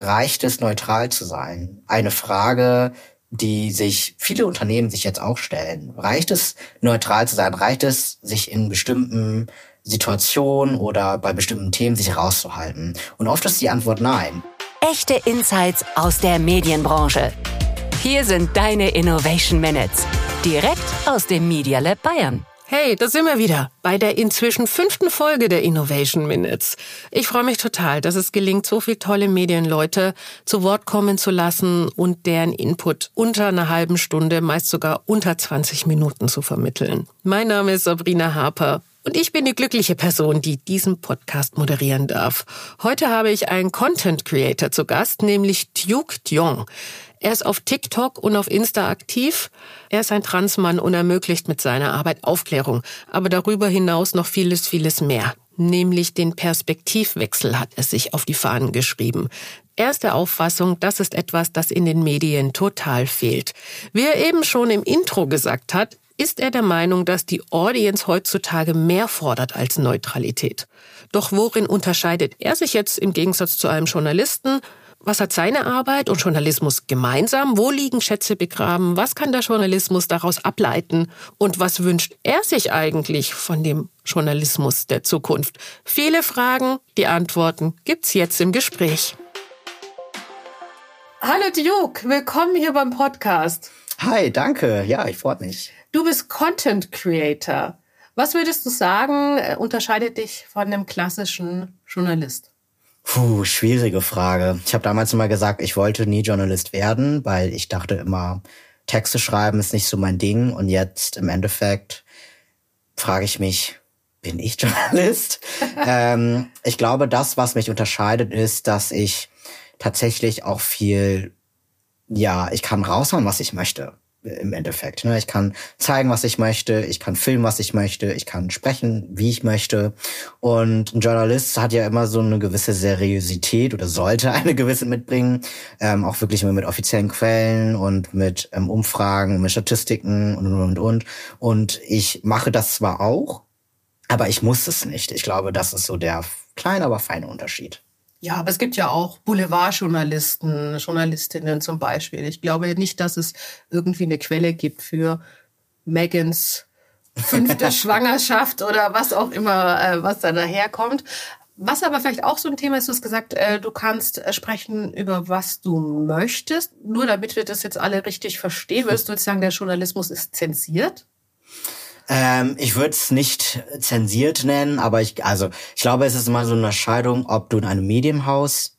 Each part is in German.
reicht es, neutral zu sein? Eine Frage, die sich viele Unternehmen sich jetzt auch stellen. Reicht es, neutral zu sein? Reicht es, sich in bestimmten Situationen oder bei bestimmten Themen sich rauszuhalten? Und oft ist die Antwort nein. Echte Insights aus der Medienbranche. Hier sind deine Innovation Minutes. Direkt aus dem Media Lab Bayern. Hey, da sind wir wieder bei der inzwischen fünften Folge der Innovation Minutes. Ich freue mich total, dass es gelingt, so viele tolle Medienleute zu Wort kommen zu lassen und deren Input unter einer halben Stunde, meist sogar unter 20 Minuten zu vermitteln. Mein Name ist Sabrina Harper. Und ich bin die glückliche Person, die diesen Podcast moderieren darf. Heute habe ich einen Content Creator zu Gast, nämlich Duke Diong. Er ist auf TikTok und auf Insta aktiv. Er ist ein Transmann und ermöglicht mit seiner Arbeit Aufklärung. Aber darüber hinaus noch vieles, vieles mehr. Nämlich den Perspektivwechsel hat er sich auf die Fahnen geschrieben. Er ist der Auffassung, das ist etwas, das in den Medien total fehlt. Wie er eben schon im Intro gesagt hat, ist er der Meinung, dass die Audience heutzutage mehr fordert als Neutralität. Doch worin unterscheidet er sich jetzt im Gegensatz zu einem Journalisten? Was hat seine Arbeit und Journalismus gemeinsam? Wo liegen Schätze begraben? Was kann der Journalismus daraus ableiten? Und was wünscht er sich eigentlich von dem Journalismus der Zukunft? Viele Fragen, die Antworten gibt's jetzt im Gespräch. Hallo Duke, willkommen hier beim Podcast. Hi, danke. Ja, ich freue mich. Du bist Content Creator. Was würdest du sagen, äh, unterscheidet dich von einem klassischen Journalist? Puh, schwierige Frage. Ich habe damals immer gesagt, ich wollte nie Journalist werden, weil ich dachte immer, Texte schreiben ist nicht so mein Ding. Und jetzt im Endeffekt frage ich mich, bin ich Journalist? ähm, ich glaube, das, was mich unterscheidet, ist, dass ich tatsächlich auch viel, ja, ich kann raushauen, was ich möchte im Endeffekt. Ne? Ich kann zeigen, was ich möchte, ich kann filmen, was ich möchte, ich kann sprechen, wie ich möchte. Und ein Journalist hat ja immer so eine gewisse Seriosität oder sollte eine gewisse mitbringen, ähm, auch wirklich immer mit offiziellen Quellen und mit ähm, Umfragen, mit Statistiken und und und und. Und ich mache das zwar auch, aber ich muss es nicht. Ich glaube, das ist so der kleine, aber feine Unterschied. Ja, aber es gibt ja auch Boulevardjournalisten, Journalistinnen zum Beispiel. Ich glaube nicht, dass es irgendwie eine Quelle gibt für Megans fünfte Schwangerschaft oder was auch immer, äh, was da daherkommt. Was aber vielleicht auch so ein Thema ist, du hast gesagt, äh, du kannst äh, sprechen über was du möchtest. Nur damit wir das jetzt alle richtig verstehen, würdest du jetzt sagen, der Journalismus ist zensiert? Ähm, ich würde es nicht zensiert nennen, aber ich, also ich glaube, es ist immer so eine Scheidung, ob du in einem Medienhaus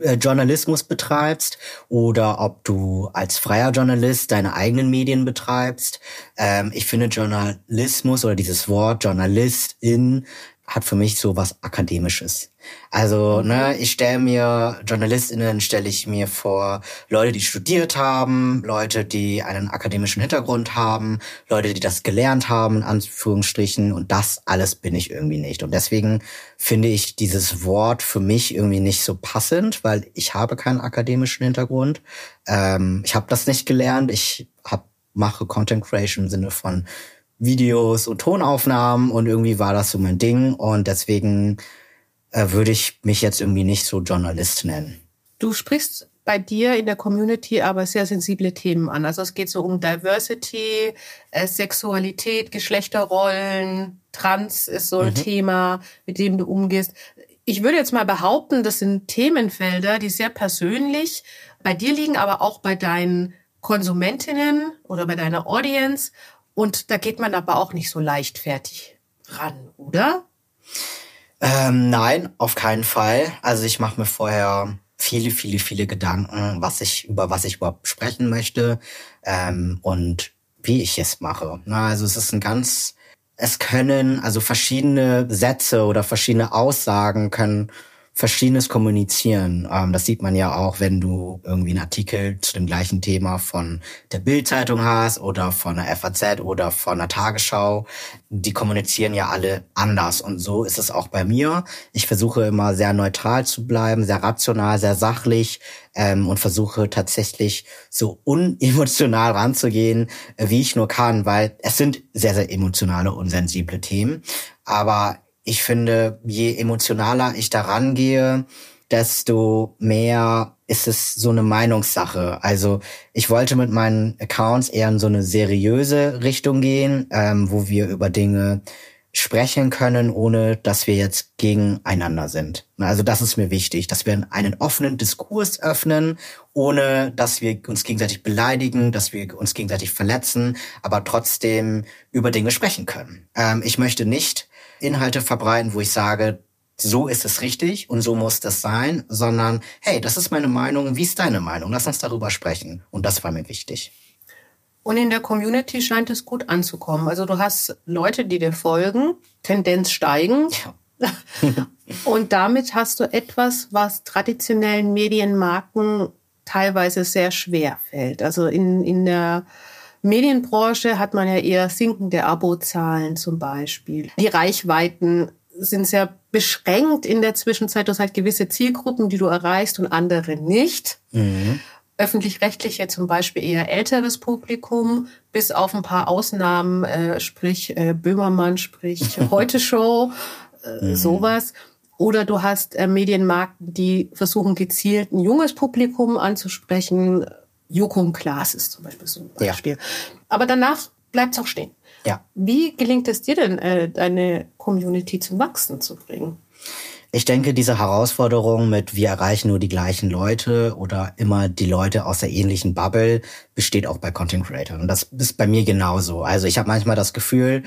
äh, Journalismus betreibst oder ob du als freier Journalist deine eigenen Medien betreibst. Ähm, ich finde Journalismus oder dieses Wort Journalistin hat für mich so was Akademisches. Also, ne, ich stelle mir JournalistInnen stelle ich mir vor Leute, die studiert haben, Leute, die einen akademischen Hintergrund haben, Leute, die das gelernt haben, in Anführungsstrichen, und das alles bin ich irgendwie nicht. Und deswegen finde ich dieses Wort für mich irgendwie nicht so passend, weil ich habe keinen akademischen Hintergrund. Ähm, ich habe das nicht gelernt. Ich hab, mache Content Creation im Sinne von Videos und Tonaufnahmen und irgendwie war das so mein Ding und deswegen äh, würde ich mich jetzt irgendwie nicht so Journalist nennen. Du sprichst bei dir in der Community aber sehr sensible Themen an. Also es geht so um Diversity, äh, Sexualität, Geschlechterrollen, Trans ist so ein mhm. Thema, mit dem du umgehst. Ich würde jetzt mal behaupten, das sind Themenfelder, die sehr persönlich bei dir liegen, aber auch bei deinen Konsumentinnen oder bei deiner Audience. Und da geht man aber auch nicht so leichtfertig ran, oder? Ähm, nein, auf keinen Fall. Also ich mache mir vorher viele, viele, viele Gedanken, was ich über was ich überhaupt sprechen möchte ähm, und wie ich es mache. Na, also es ist ein ganz, es können also verschiedene Sätze oder verschiedene Aussagen können Verschiedenes kommunizieren. Ähm, das sieht man ja auch, wenn du irgendwie einen Artikel zu dem gleichen Thema von der Bildzeitung hast oder von der FAZ oder von der Tagesschau. Die kommunizieren ja alle anders. Und so ist es auch bei mir. Ich versuche immer sehr neutral zu bleiben, sehr rational, sehr sachlich ähm, und versuche tatsächlich so unemotional ranzugehen, äh, wie ich nur kann, weil es sind sehr, sehr emotionale und sensible Themen. Aber ich finde, je emotionaler ich daran gehe, desto mehr ist es so eine Meinungssache. Also ich wollte mit meinen Accounts eher in so eine seriöse Richtung gehen, ähm, wo wir über Dinge sprechen können, ohne dass wir jetzt gegeneinander sind. Also das ist mir wichtig, dass wir einen offenen Diskurs öffnen, ohne dass wir uns gegenseitig beleidigen, dass wir uns gegenseitig verletzen, aber trotzdem über Dinge sprechen können. Ähm, ich möchte nicht Inhalte verbreiten, wo ich sage, so ist es richtig und so muss das sein, sondern hey, das ist meine Meinung, wie ist deine Meinung? Lass uns darüber sprechen. Und das war mir wichtig. Und in der Community scheint es gut anzukommen. Also du hast Leute, die dir folgen, Tendenz steigen. Ja. und damit hast du etwas, was traditionellen Medienmarken teilweise sehr schwer fällt. Also in, in der Medienbranche hat man ja eher sinkende Abozahlen zum Beispiel. Die Reichweiten sind sehr beschränkt in der Zwischenzeit. Du hast halt gewisse Zielgruppen, die du erreichst und andere nicht. Mhm öffentlich-rechtliche zum Beispiel eher älteres Publikum, bis auf ein paar Ausnahmen, äh, sprich äh, Böhmermann, sprich Heute Show, äh, mhm. sowas. Oder du hast äh, Medienmarken, die versuchen gezielt ein junges Publikum anzusprechen. Joko und Klaas ist zum Beispiel so ein Beispiel. Ja. Aber danach bleibt es auch stehen. Ja. Wie gelingt es dir denn, äh, deine Community zum Wachsen zu bringen? Ich denke, diese Herausforderung mit wir erreichen nur die gleichen Leute oder immer die Leute aus der ähnlichen Bubble besteht auch bei Content Creator. Und das ist bei mir genauso. Also ich habe manchmal das Gefühl,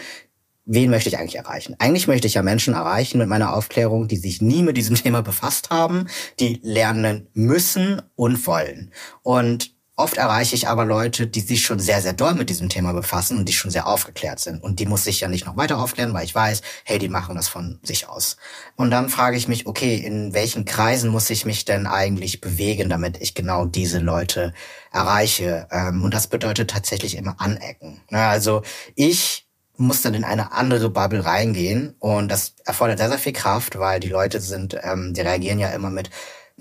wen möchte ich eigentlich erreichen? Eigentlich möchte ich ja Menschen erreichen mit meiner Aufklärung, die sich nie mit diesem Thema befasst haben, die lernen müssen und wollen. Und Oft erreiche ich aber Leute, die sich schon sehr, sehr doll mit diesem Thema befassen und die schon sehr aufgeklärt sind. Und die muss ich ja nicht noch weiter aufklären, weil ich weiß, hey, die machen das von sich aus. Und dann frage ich mich, okay, in welchen Kreisen muss ich mich denn eigentlich bewegen, damit ich genau diese Leute erreiche? Ähm, und das bedeutet tatsächlich immer anecken. Also ich muss dann in eine andere Bubble reingehen und das erfordert sehr, sehr viel Kraft, weil die Leute sind, ähm, die reagieren ja immer mit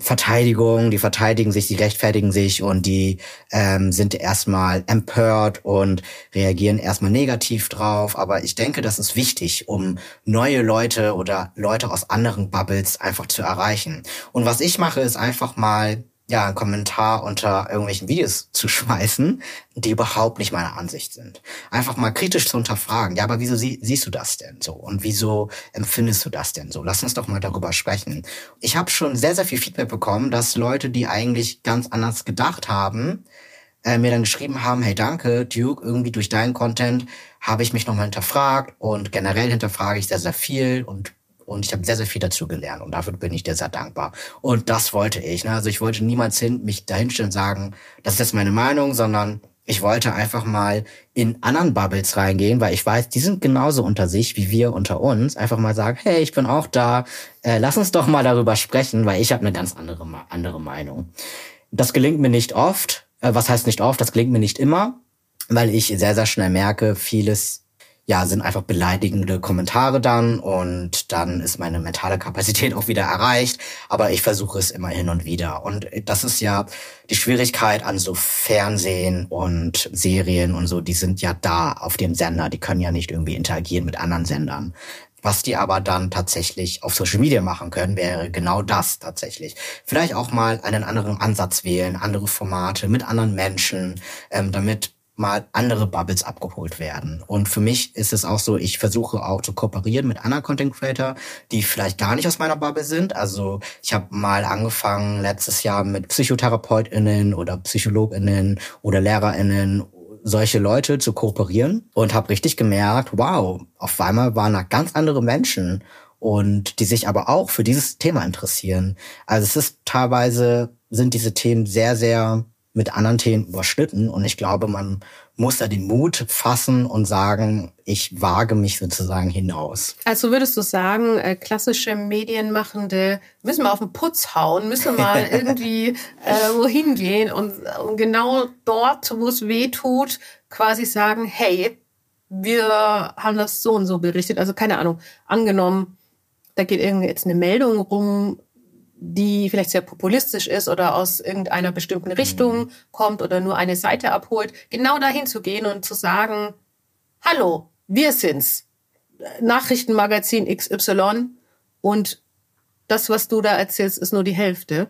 Verteidigung, die verteidigen sich, die rechtfertigen sich und die ähm, sind erstmal empört und reagieren erstmal negativ drauf. Aber ich denke, das ist wichtig, um neue Leute oder Leute aus anderen Bubbles einfach zu erreichen. Und was ich mache, ist einfach mal ja, einen Kommentar unter irgendwelchen Videos zu schmeißen, die überhaupt nicht meiner Ansicht sind. Einfach mal kritisch zu unterfragen. Ja, aber wieso sie, siehst du das denn so? Und wieso empfindest du das denn so? Lass uns doch mal darüber sprechen. Ich habe schon sehr, sehr viel Feedback bekommen, dass Leute, die eigentlich ganz anders gedacht haben, äh, mir dann geschrieben haben, hey danke, Duke, irgendwie durch deinen Content habe ich mich nochmal hinterfragt und generell hinterfrage ich sehr, sehr viel und und ich habe sehr, sehr viel dazu gelernt und dafür bin ich dir sehr dankbar. Und das wollte ich. Ne? Also ich wollte niemals hin, mich dahinstellen und sagen, das ist jetzt meine Meinung, sondern ich wollte einfach mal in anderen Bubbles reingehen, weil ich weiß, die sind genauso unter sich wie wir unter uns. Einfach mal sagen, hey, ich bin auch da, äh, lass uns doch mal darüber sprechen, weil ich habe eine ganz andere, andere Meinung. Das gelingt mir nicht oft. Äh, was heißt nicht oft? Das gelingt mir nicht immer, weil ich sehr, sehr schnell merke, vieles ja, sind einfach beleidigende Kommentare dann und dann ist meine mentale Kapazität auch wieder erreicht. Aber ich versuche es immer hin und wieder. Und das ist ja die Schwierigkeit an so Fernsehen und Serien und so, die sind ja da auf dem Sender, die können ja nicht irgendwie interagieren mit anderen Sendern. Was die aber dann tatsächlich auf Social Media machen können, wäre genau das tatsächlich. Vielleicht auch mal einen anderen Ansatz wählen, andere Formate mit anderen Menschen, ähm, damit mal andere Bubbles abgeholt werden. Und für mich ist es auch so, ich versuche auch zu kooperieren mit anderen Content Creator, die vielleicht gar nicht aus meiner Bubble sind. Also ich habe mal angefangen letztes Jahr mit PsychotherapeutInnen oder PsychologInnen oder LehrerInnen solche Leute zu kooperieren und habe richtig gemerkt, wow, auf einmal waren da ganz andere Menschen und die sich aber auch für dieses Thema interessieren. Also es ist teilweise sind diese Themen sehr, sehr mit anderen Themen überschnitten. Und ich glaube, man muss da den Mut fassen und sagen, ich wage mich sozusagen hinaus. Also würdest du sagen, äh, klassische Medienmachende müssen wir auf den Putz hauen, müssen mal irgendwie äh, wohin gehen und, und genau dort, wo es weh tut, quasi sagen, hey, wir haben das so und so berichtet. Also keine Ahnung, angenommen, da geht irgendwie jetzt eine Meldung rum, die vielleicht sehr populistisch ist oder aus irgendeiner bestimmten Richtung kommt oder nur eine Seite abholt, genau dahin zu gehen und zu sagen, hallo, wir sind's, Nachrichtenmagazin XY und das, was du da erzählst, ist nur die Hälfte.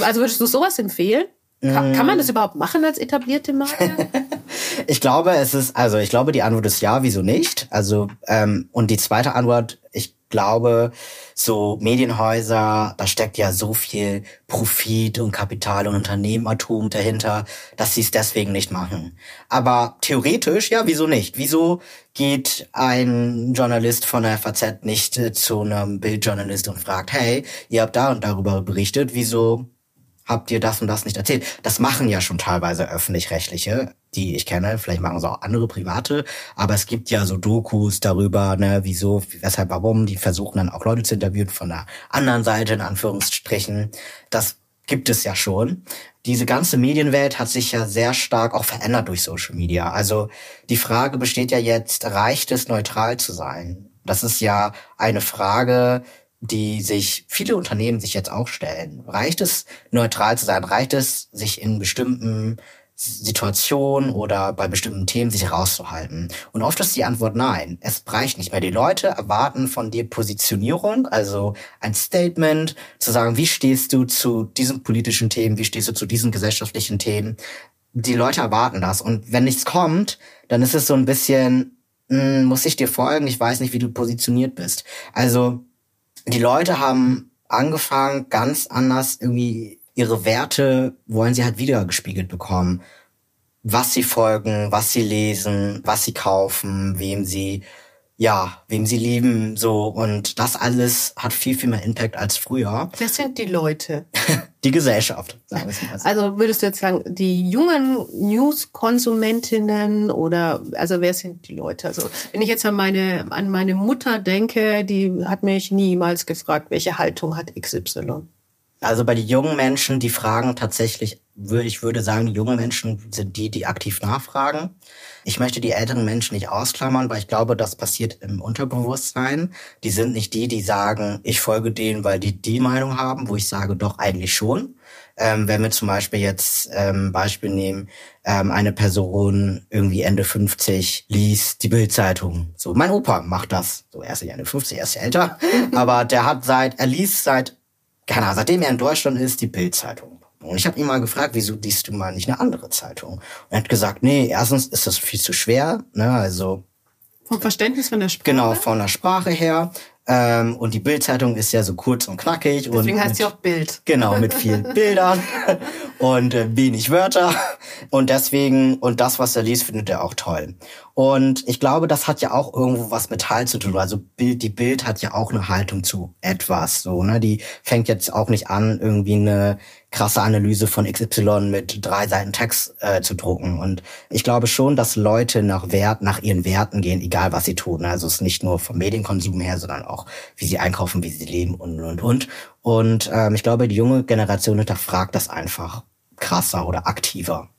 Also würdest du sowas empfehlen? Kann, kann man das überhaupt machen als etablierte Marke? ich glaube, es ist, also ich glaube, die Antwort ist ja, wieso nicht? Also, ähm, und die zweite Antwort, ich glaube, so Medienhäuser, da steckt ja so viel Profit und Kapital und Unternehmertum dahinter, dass sie es deswegen nicht machen. Aber theoretisch, ja, wieso nicht? Wieso geht ein Journalist von der FAZ nicht äh, zu einem Bildjournalist und fragt, hey, ihr habt da und darüber berichtet, wieso habt ihr das und das nicht erzählt? Das machen ja schon teilweise öffentlich-rechtliche, die ich kenne. Vielleicht machen es auch andere private. Aber es gibt ja so Dokus darüber, ne, wieso, weshalb, warum. Die versuchen dann auch Leute zu interviewen von der anderen Seite, in Anführungsstrichen. Das gibt es ja schon. Diese ganze Medienwelt hat sich ja sehr stark auch verändert durch Social Media. Also die Frage besteht ja jetzt, reicht es neutral zu sein? Das ist ja eine Frage, die sich viele Unternehmen sich jetzt auch stellen. Reicht es, neutral zu sein? Reicht es, sich in bestimmten Situationen oder bei bestimmten Themen sich herauszuhalten? Und oft ist die Antwort nein. Es reicht nicht mehr. Die Leute erwarten von dir Positionierung, also ein Statement, zu sagen, wie stehst du zu diesen politischen Themen, wie stehst du zu diesen gesellschaftlichen Themen? Die Leute erwarten das. Und wenn nichts kommt, dann ist es so ein bisschen, mh, hm, muss ich dir folgen? Ich weiß nicht, wie du positioniert bist. Also, die Leute haben angefangen, ganz anders irgendwie ihre Werte wollen sie halt wieder gespiegelt bekommen. Was sie folgen, was sie lesen, was sie kaufen, wem sie ja, wem sie lieben, so. Und das alles hat viel, viel mehr Impact als früher. Wer sind die Leute? die Gesellschaft, sagen wir mal. Also würdest du jetzt sagen, die jungen News-Konsumentinnen oder, also wer sind die Leute? Also wenn ich jetzt an meine, an meine Mutter denke, die hat mich niemals gefragt, welche Haltung hat XY. Also bei den jungen Menschen, die fragen tatsächlich, ich würde sagen, junge Menschen sind die, die aktiv nachfragen. Ich möchte die älteren Menschen nicht ausklammern, weil ich glaube, das passiert im Unterbewusstsein. Die sind nicht die, die sagen, ich folge denen, weil die die Meinung haben, wo ich sage, doch eigentlich schon. Ähm, wenn wir zum Beispiel jetzt ähm, Beispiel nehmen, ähm, eine Person irgendwie Ende 50 liest die Bildzeitung. So, mein Opa macht das. So, er ist ja Ende 50, er ist ja älter. aber der hat seit, er liest seit keine Ahnung, seitdem er in Deutschland ist, die Bild-Zeitung. Und ich habe ihn mal gefragt, wieso liest du mal nicht eine andere Zeitung? Und er hat gesagt, nee, erstens ist das viel zu schwer, ne, also vom Verständnis von der Sprache? Genau, von der Sprache her. Ähm, und die Bildzeitung ist ja so kurz und knackig. Deswegen und heißt sie auch Bild. Genau, mit vielen Bildern und äh, wenig Wörter. Und deswegen, und das, was er liest, findet er auch toll. Und ich glaube, das hat ja auch irgendwo was mit Halt zu tun. Also Bild, die Bild hat ja auch eine Haltung zu etwas. So, ne? Die fängt jetzt auch nicht an, irgendwie eine krasse Analyse von XY mit drei Seiten Text äh, zu drucken. Und ich glaube schon, dass Leute nach Wert, nach ihren Werten gehen, egal was sie tun. Also es ist nicht nur vom Medienkonsum her, sondern auch, wie sie einkaufen, wie sie leben und und und. Und ähm, ich glaube, die junge Generation hinterfragt das einfach krasser oder aktiver.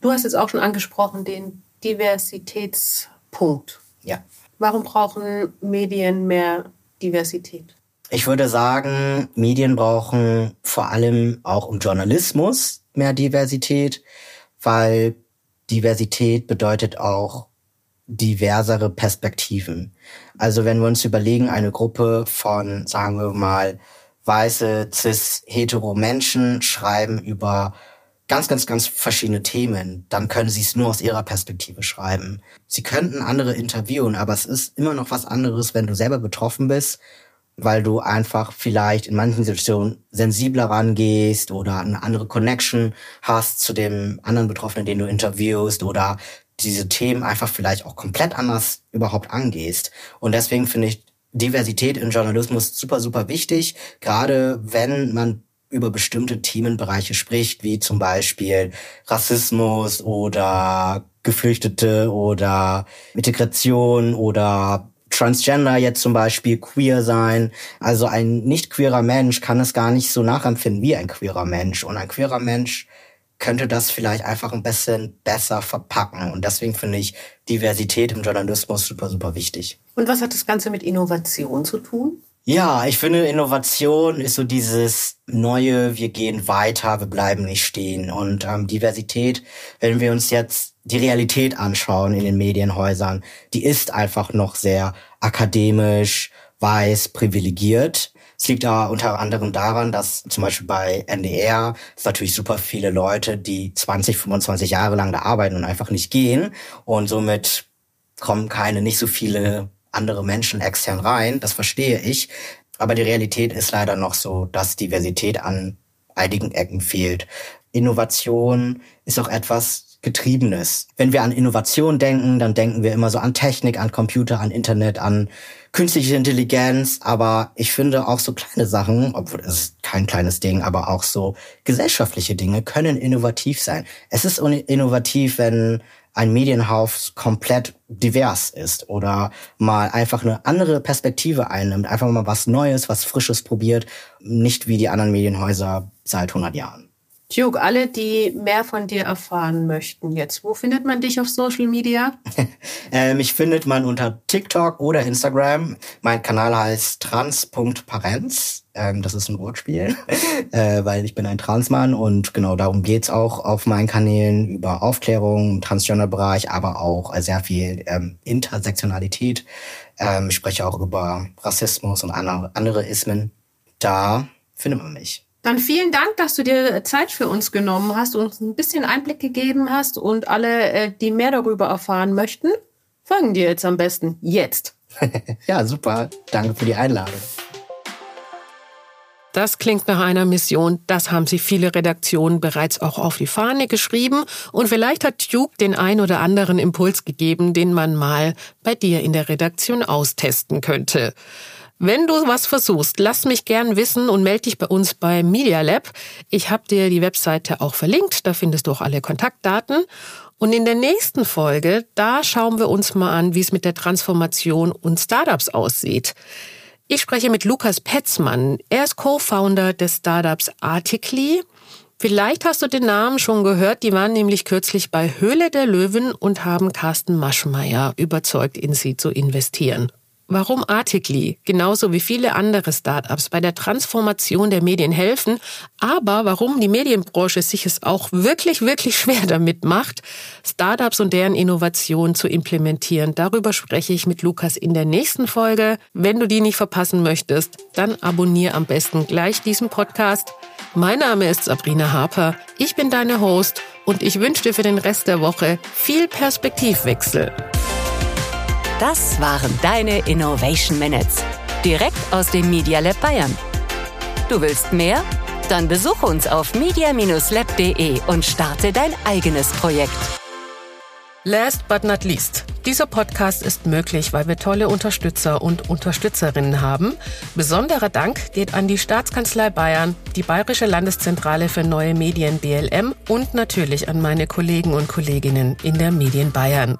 Du hast jetzt auch schon angesprochen, den Diversitätspunkt. Ja. Warum brauchen Medien mehr Diversität? Ich würde sagen, Medien brauchen vor allem auch im Journalismus mehr Diversität, weil Diversität bedeutet auch diversere Perspektiven. Also wenn wir uns überlegen, eine Gruppe von, sagen wir mal, weiße, cis, hetero Menschen schreiben über ganz, ganz, ganz verschiedene Themen, dann können sie es nur aus ihrer Perspektive schreiben. Sie könnten andere interviewen, aber es ist immer noch was anderes, wenn du selber betroffen bist weil du einfach vielleicht in manchen Situationen sensibler rangehst oder eine andere Connection hast zu dem anderen Betroffenen, den du interviewst oder diese Themen einfach vielleicht auch komplett anders überhaupt angehst. Und deswegen finde ich Diversität im Journalismus super, super wichtig, gerade wenn man über bestimmte Themenbereiche spricht, wie zum Beispiel Rassismus oder Geflüchtete oder Integration oder Transgender jetzt zum Beispiel queer sein. Also ein nicht queerer Mensch kann es gar nicht so nachempfinden wie ein queerer Mensch. Und ein queerer Mensch könnte das vielleicht einfach ein bisschen besser verpacken. Und deswegen finde ich Diversität im Journalismus super, super wichtig. Und was hat das Ganze mit Innovation zu tun? Ja, ich finde, Innovation ist so dieses Neue, wir gehen weiter, wir bleiben nicht stehen. Und ähm, Diversität, wenn wir uns jetzt die Realität anschauen in den Medienhäusern, die ist einfach noch sehr akademisch, weiß, privilegiert. Es liegt da unter anderem daran, dass zum Beispiel bei NDR es natürlich super viele Leute, die 20, 25 Jahre lang da arbeiten und einfach nicht gehen. Und somit kommen keine, nicht so viele andere Menschen extern rein. Das verstehe ich. Aber die Realität ist leider noch so, dass Diversität an einigen Ecken fehlt. Innovation ist auch etwas, Getriebenes. Wenn wir an Innovation denken, dann denken wir immer so an Technik, an Computer, an Internet, an künstliche Intelligenz. Aber ich finde auch so kleine Sachen, obwohl es kein kleines Ding, aber auch so gesellschaftliche Dinge können innovativ sein. Es ist innovativ, wenn ein Medienhaus komplett divers ist oder mal einfach eine andere Perspektive einnimmt, einfach mal was Neues, was Frisches probiert, nicht wie die anderen Medienhäuser seit 100 Jahren. Duke, alle, die mehr von dir erfahren möchten jetzt, wo findet man dich auf Social Media? äh, mich findet man unter TikTok oder Instagram. Mein Kanal heißt trans.parenz. Ähm, das ist ein Wortspiel, äh, weil ich bin ein Transmann und genau darum geht's auch auf meinen Kanälen über Aufklärung Transgender-Bereich, aber auch sehr viel ähm, Intersektionalität. Ähm, ich spreche auch über Rassismus und andere Ismen. Da findet man mich. Dann vielen Dank, dass du dir Zeit für uns genommen hast und uns ein bisschen Einblick gegeben hast und alle, äh, die mehr darüber erfahren möchten, folgen dir jetzt am besten jetzt. ja, super. Danke für die Einladung. Das klingt nach einer Mission. Das haben sich viele Redaktionen bereits auch auf die Fahne geschrieben. Und vielleicht hat Duke den ein oder anderen Impuls gegeben, den man mal bei dir in der Redaktion austesten könnte. Wenn du was versuchst, lass mich gern wissen und melde dich bei uns bei Media Lab. Ich habe dir die Webseite auch verlinkt, da findest du auch alle Kontaktdaten. Und in der nächsten Folge, da schauen wir uns mal an, wie es mit der Transformation und Startups aussieht. Ich spreche mit Lukas Petzmann. Er ist Co-Founder des Startups Articly. Vielleicht hast du den Namen schon gehört. Die waren nämlich kürzlich bei Höhle der Löwen und haben Carsten Maschmeyer überzeugt, in sie zu investieren. Warum Articly, genauso wie viele andere Startups, bei der Transformation der Medien helfen, aber warum die Medienbranche sich es auch wirklich, wirklich schwer damit macht, Startups und deren Innovation zu implementieren. Darüber spreche ich mit Lukas in der nächsten Folge. Wenn du die nicht verpassen möchtest, dann abonniere am besten gleich diesen Podcast. Mein Name ist Sabrina Harper. Ich bin deine Host und ich wünsche dir für den Rest der Woche viel Perspektivwechsel. Das waren deine Innovation Minutes. Direkt aus dem Media Lab Bayern. Du willst mehr? Dann besuche uns auf media-lab.de und starte dein eigenes Projekt. Last but not least. Dieser Podcast ist möglich, weil wir tolle Unterstützer und Unterstützerinnen haben. Besonderer Dank geht an die Staatskanzlei Bayern, die Bayerische Landeszentrale für neue Medien BLM und natürlich an meine Kollegen und Kolleginnen in der Medien Bayern.